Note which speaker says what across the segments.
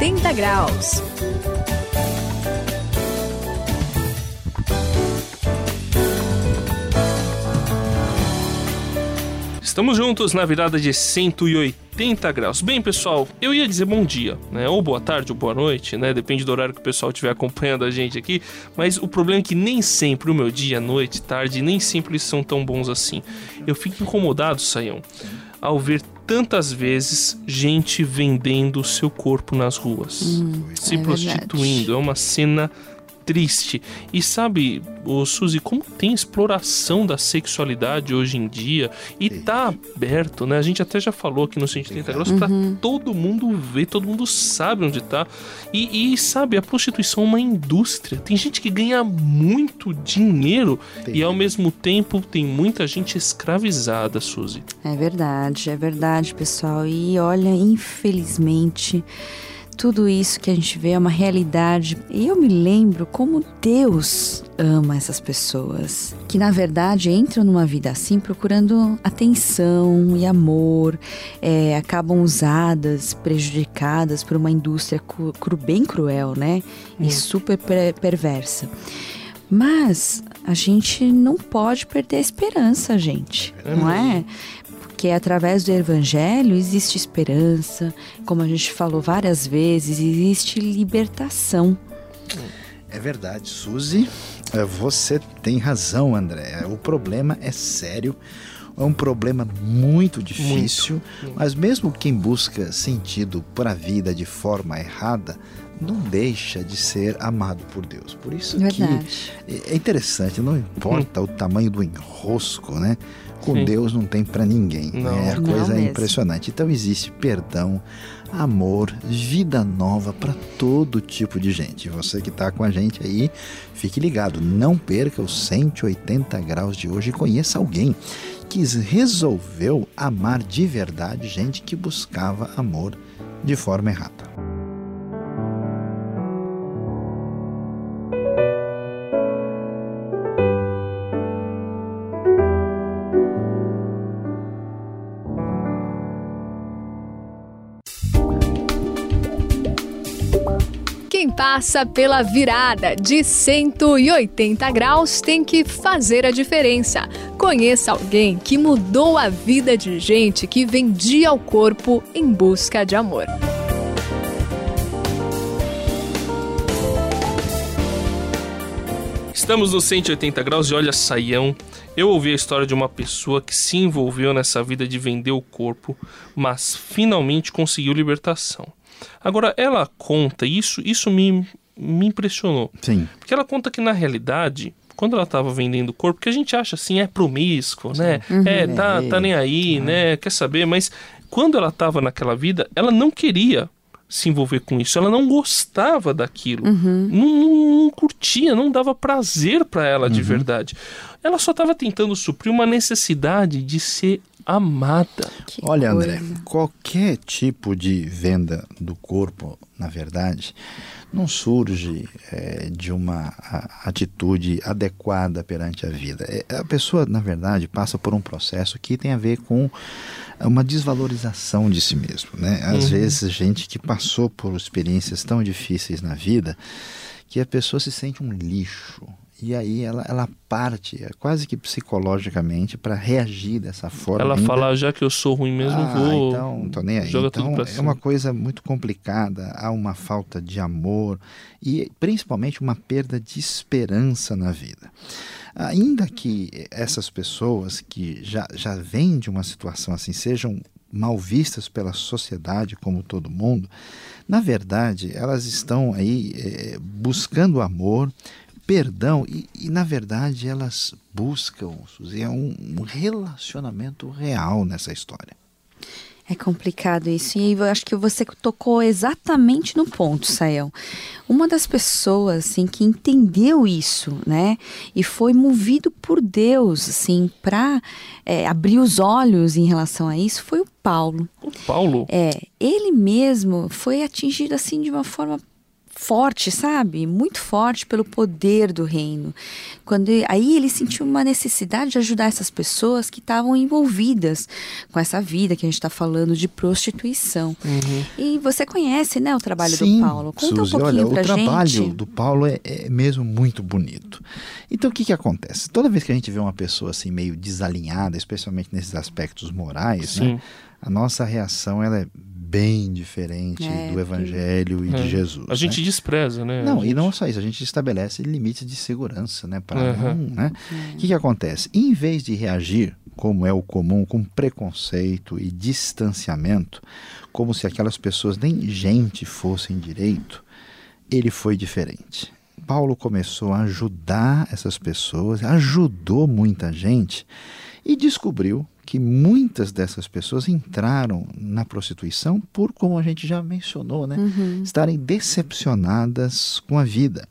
Speaker 1: 180 graus.
Speaker 2: Estamos juntos na virada de 180 graus. Bem, pessoal, eu ia dizer bom dia, né? Ou boa tarde ou boa noite, né? Depende do horário que o pessoal estiver acompanhando a gente aqui. Mas o problema é que nem sempre o meu dia, noite, tarde, nem sempre eles são tão bons assim. Eu fico incomodado, Saião, ao ver tantas vezes gente vendendo o seu corpo nas ruas,
Speaker 3: Hum,
Speaker 2: se
Speaker 3: é
Speaker 2: prostituindo.
Speaker 3: verdade.
Speaker 2: É uma cena triste. E sabe, ô Suzy, como tem exploração da sexualidade hoje em dia e tá aberto, né? A gente até já falou aqui no 180 graus pra todo mundo ver, todo mundo sabe onde tá. E, e, sabe, a prostituição é uma indústria. Tem gente que ganha muito dinheiro e ao mesmo tempo tem muita gente escravizada, Suzy.
Speaker 3: É verdade, é verdade, pessoal. E olha, infelizmente, tudo isso que a gente vê é uma realidade. E eu me lembro como Deus ama essas pessoas, que na verdade entram numa vida assim procurando atenção e amor, é, acabam usadas, prejudicadas por uma indústria cru, cru- bem cruel, né? E super per- perversa. Mas a gente não pode perder a esperança, gente, não é? Porque através do evangelho existe esperança, como a gente falou várias vezes, existe libertação.
Speaker 4: É verdade, Suzy. eh, Você tem razão, André. O problema é sério. É um problema muito difícil, mas mesmo quem busca sentido para a vida de forma errada, não deixa de ser amado por Deus. Por isso
Speaker 3: Verdade.
Speaker 4: que é interessante, não importa o tamanho do enrosco, né? Com
Speaker 2: Sim.
Speaker 4: Deus não tem para ninguém.
Speaker 2: Não.
Speaker 4: né? A
Speaker 3: Não
Speaker 4: coisa é impressionante. Então existe perdão, amor, vida nova para todo tipo de gente. Você que está com a gente aí, fique ligado. Não perca os 180 graus de hoje e conheça alguém que resolveu amar de verdade gente que buscava amor de forma errada.
Speaker 1: Passa pela virada de 180 graus tem que fazer a diferença. Conheça alguém que mudou a vida de gente que vendia o corpo em busca de amor.
Speaker 2: Estamos no 180 graus e olha, Saião, eu ouvi a história de uma pessoa que se envolveu nessa vida de vender o corpo, mas finalmente conseguiu libertação. Agora, ela conta, isso, isso me, me impressionou,
Speaker 4: Sim.
Speaker 2: porque ela conta que na realidade, quando ela estava vendendo o corpo, que a gente acha assim, é promíscuo, né? É, tá, tá nem aí, né? Quer saber? Mas quando ela estava naquela vida, ela não queria se envolver com isso, ela não gostava daquilo, não, não- não curtia, não dava prazer para ela de verdade. Ela só estava tentando suprir uma necessidade de ser amada.
Speaker 3: Que
Speaker 4: Olha,
Speaker 3: coisa.
Speaker 4: André, qualquer tipo de venda do corpo, na verdade, não surge eh, de uma a- atitude adequada perante a vida. É, a pessoa, na verdade, passa por um processo que tem a ver com uma desvalorização de si mesmo. Né? Às vezes, gente que passou por experiências tão difíceis na vida que a pessoa se sente um lixo. E aí ela, ela parte, é quase que psicologicamente, para reagir dessa forma.
Speaker 2: Ela
Speaker 4: ainda
Speaker 2: fala, já que eu sou ruim mesmo,
Speaker 4: ah,
Speaker 2: vou.
Speaker 4: Então, não tô nem aí.
Speaker 2: Joga
Speaker 4: então,
Speaker 2: tudo
Speaker 4: é uma coisa muito complicada, há uma falta de amor e principalmente uma perda de esperança na vida. Ainda que essas pessoas que já, já vêm de uma situação assim sejam mal vistas pela sociedade como todo mundo, na verdade elas estão aí eh, buscando amor, perdão e, e, na verdade elas buscam Suzy, é um, um relacionamento real nessa história.
Speaker 3: É complicado isso. E eu acho que você tocou exatamente no ponto, Sael. Uma das pessoas, assim, que entendeu isso, né? E foi movido por Deus, assim, para abrir os olhos em relação a isso, foi o Paulo.
Speaker 2: O Paulo.
Speaker 3: É, ele mesmo foi atingido, assim, de uma forma forte, sabe? Muito forte pelo poder do reino. Quando aí ele sentiu uma necessidade de ajudar essas pessoas que estavam envolvidas com essa vida que a gente está falando de prostituição. Uhum. E você conhece, né, o trabalho
Speaker 4: Sim,
Speaker 3: do Paulo?
Speaker 4: Conta Suzy, um pouquinho olha, pra o trabalho do Paulo é, é, mesmo muito bonito. Então o que que acontece? Toda vez que a gente vê uma pessoa assim meio desalinhada, especialmente nesses aspectos morais, né, a nossa reação ela é bem diferente é, do Evangelho e é. de Jesus.
Speaker 2: A gente
Speaker 4: né?
Speaker 2: despreza, né?
Speaker 4: Não,
Speaker 2: gente...
Speaker 4: e não só isso, a gente estabelece limites de segurança, né? Para uhum. não, né? O que, que acontece? Em vez de reagir, como é o comum, com preconceito e distanciamento, como se aquelas pessoas nem gente fossem direito, ele foi diferente. Paulo começou a ajudar essas pessoas, ajudou muita gente e descobriu que muitas dessas pessoas entraram na prostituição por, como a gente já mencionou, né, uhum. estarem decepcionadas com a vida.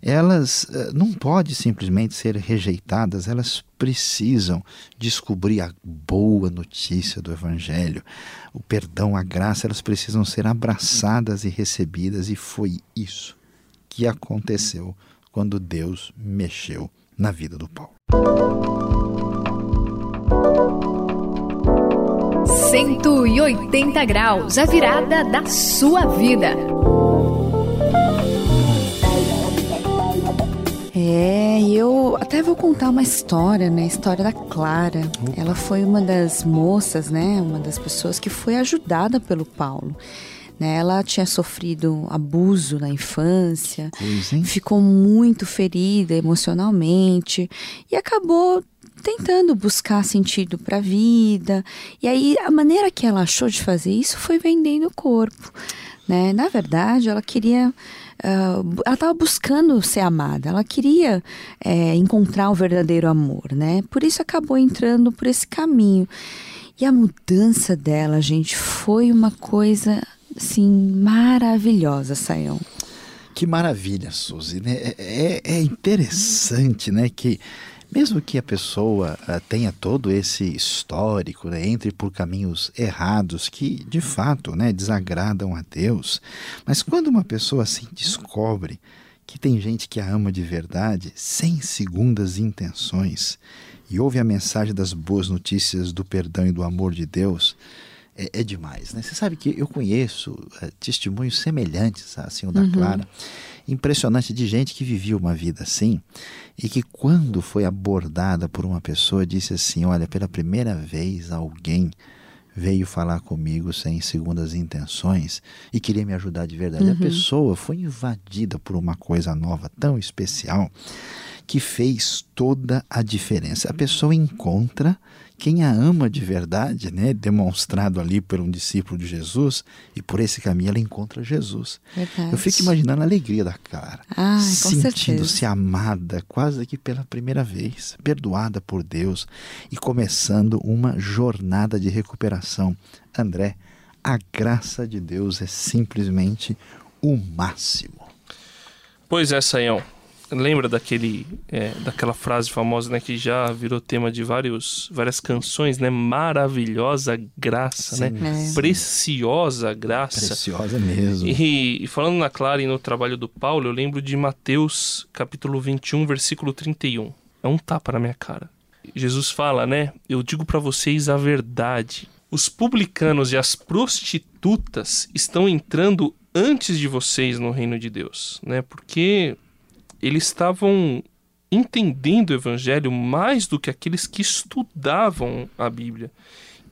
Speaker 4: Elas uh, não podem simplesmente ser rejeitadas, elas precisam descobrir a boa notícia do Evangelho, o perdão, a graça, elas precisam ser abraçadas e recebidas, e foi isso que aconteceu quando Deus mexeu na vida do Paulo.
Speaker 1: 180 graus, a virada da sua vida.
Speaker 3: É, eu até vou contar uma história, né? A história da Clara. Ela foi uma das moças, né? Uma das pessoas que foi ajudada pelo Paulo. Né? Ela tinha sofrido abuso na infância,
Speaker 4: Coisa,
Speaker 3: ficou muito ferida emocionalmente e acabou tentando buscar sentido para a vida. E aí a maneira que ela achou de fazer isso foi vendendo o corpo. Né? Na verdade, ela queria. Uh, ela estava buscando ser amada, ela queria é, encontrar o verdadeiro amor, né? Por isso acabou entrando por esse caminho. E a mudança dela, gente, foi uma coisa assim maravilhosa, Sayão.
Speaker 4: Que maravilha, Suzy. Né? É, é, é interessante, né, que mesmo que a pessoa uh, tenha todo esse histórico, né, entre por caminhos errados que de fato né, desagradam a Deus, mas quando uma pessoa assim descobre que tem gente que a ama de verdade, sem segundas intenções, e ouve a mensagem das boas notícias do perdão e do amor de Deus, é, é demais. Né? Você sabe que eu conheço é, testemunhos semelhantes assim o da uhum. Clara impressionante de gente que vivia uma vida assim e que, quando foi abordada por uma pessoa, disse assim: Olha, pela primeira vez alguém veio falar comigo sem segundas intenções e queria me ajudar de verdade. Uhum. A pessoa foi invadida por uma coisa nova tão especial que fez toda a diferença. A pessoa encontra quem a ama de verdade, né, demonstrado ali por um discípulo de Jesus, e por esse caminho ela encontra Jesus.
Speaker 3: Verdade.
Speaker 4: Eu fico imaginando a alegria da cara,
Speaker 3: sentindo-se
Speaker 4: amada quase que pela primeira vez, perdoada por Deus e começando uma jornada de recuperação. André, a graça de Deus é simplesmente o máximo.
Speaker 2: Pois é, Saião lembra daquele, é, daquela frase famosa, né, que já virou tema de vários, várias canções, né? Maravilhosa graça, Sim, né? É. Preciosa graça.
Speaker 4: Preciosa mesmo.
Speaker 2: E, e, falando na Clara e no trabalho do Paulo, eu lembro de Mateus, capítulo 21, versículo 31. É um tapa na minha cara. Jesus fala, né? Eu digo para vocês a verdade. Os publicanos e as prostitutas estão entrando antes de vocês no reino de Deus, né? Porque eles estavam entendendo o evangelho mais do que aqueles que estudavam a Bíblia,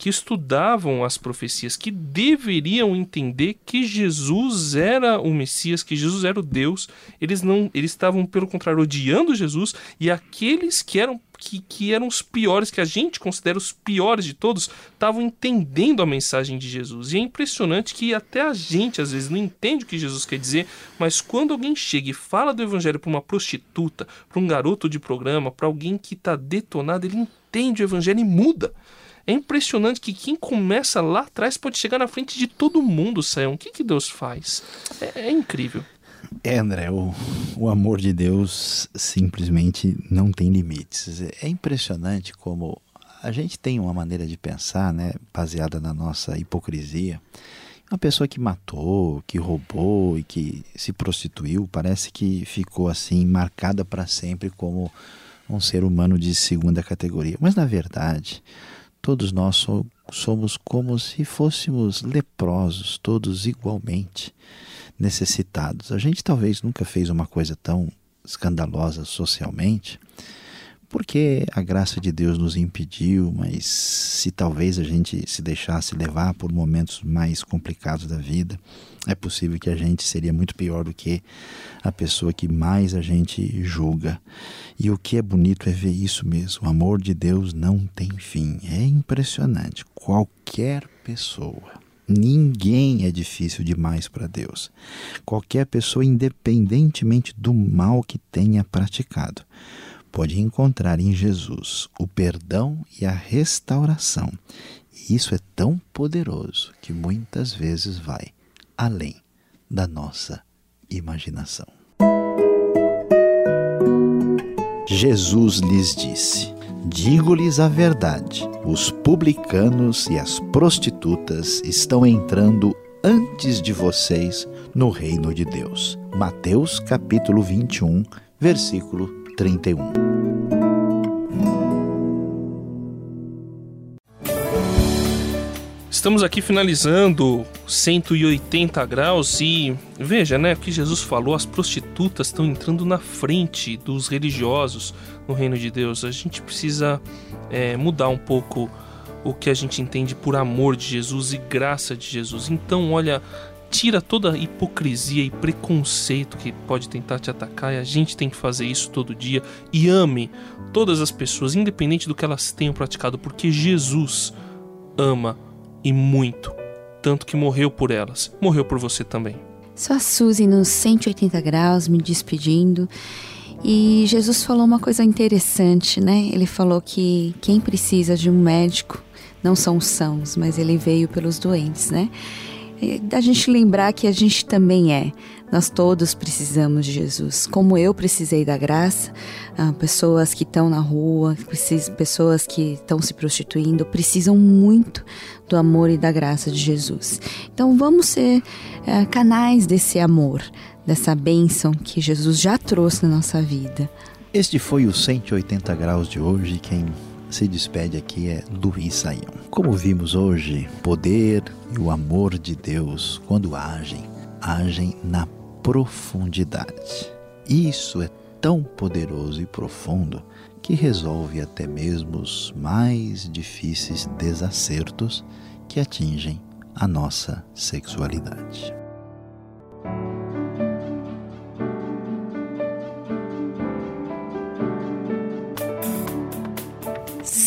Speaker 2: que estudavam as profecias, que deveriam entender que Jesus era o Messias, que Jesus era o Deus. Eles não, eles estavam pelo contrário odiando Jesus e aqueles que eram que, que eram os piores, que a gente considera os piores de todos, estavam entendendo a mensagem de Jesus. E é impressionante que até a gente às vezes não entende o que Jesus quer dizer, mas quando alguém chega e fala do evangelho para uma prostituta, para um garoto de programa, para alguém que está detonado, ele entende o evangelho e muda. É impressionante que quem começa lá atrás pode chegar na frente de todo mundo, Sayão. O que, que Deus faz? É, é incrível.
Speaker 4: É, André, o, o amor de Deus simplesmente não tem limites. É impressionante como a gente tem uma maneira de pensar, né, baseada na nossa hipocrisia. Uma pessoa que matou, que roubou e que se prostituiu, parece que ficou assim marcada para sempre como um ser humano de segunda categoria. Mas na verdade, todos nós somos como se fôssemos leprosos, todos igualmente necessitados. A gente talvez nunca fez uma coisa tão escandalosa socialmente, porque a graça de Deus nos impediu, mas se talvez a gente se deixasse levar por momentos mais complicados da vida, é possível que a gente seria muito pior do que a pessoa que mais a gente julga. E o que é bonito é ver isso mesmo. O amor de Deus não tem fim. É impressionante. Qualquer pessoa Ninguém é difícil demais para Deus. Qualquer pessoa, independentemente do mal que tenha praticado, pode encontrar em Jesus o perdão e a restauração. E isso é tão poderoso que muitas vezes vai além da nossa imaginação. Jesus lhes disse: Digo-lhes a verdade: os publicanos e as prostitutas estão entrando antes de vocês no reino de Deus. Mateus capítulo 21, versículo 31.
Speaker 2: Estamos aqui finalizando 180 graus e veja, né, o que Jesus falou, as prostitutas estão entrando na frente dos religiosos no reino de Deus. A gente precisa é, mudar um pouco o que a gente entende por amor de Jesus e graça de Jesus. Então, olha, tira toda a hipocrisia e preconceito que pode tentar te atacar e a gente tem que fazer isso todo dia e ame todas as pessoas, independente do que elas tenham praticado, porque Jesus ama e muito, tanto que morreu por elas. Morreu por você também.
Speaker 3: Só a Suzy nos 180 graus me despedindo. E Jesus falou uma coisa interessante, né? Ele falou que quem precisa de um médico não são os sãos, mas ele veio pelos doentes, né? Da gente lembrar que a gente também é. Nós todos precisamos de Jesus. Como eu precisei da graça, ah, pessoas que estão na rua, pessoas que estão se prostituindo, precisam muito do amor e da graça de Jesus. Então vamos ser é, canais desse amor, dessa bênção que Jesus já trouxe na nossa vida.
Speaker 4: Este foi o 180 graus de hoje. Quem se despede aqui é Luiz Saião. Como vimos hoje, poder e o amor de Deus, quando agem, agem na profundidade. Isso é tão poderoso e profundo que resolve até mesmo os mais difíceis desacertos que atingem a nossa sexualidade.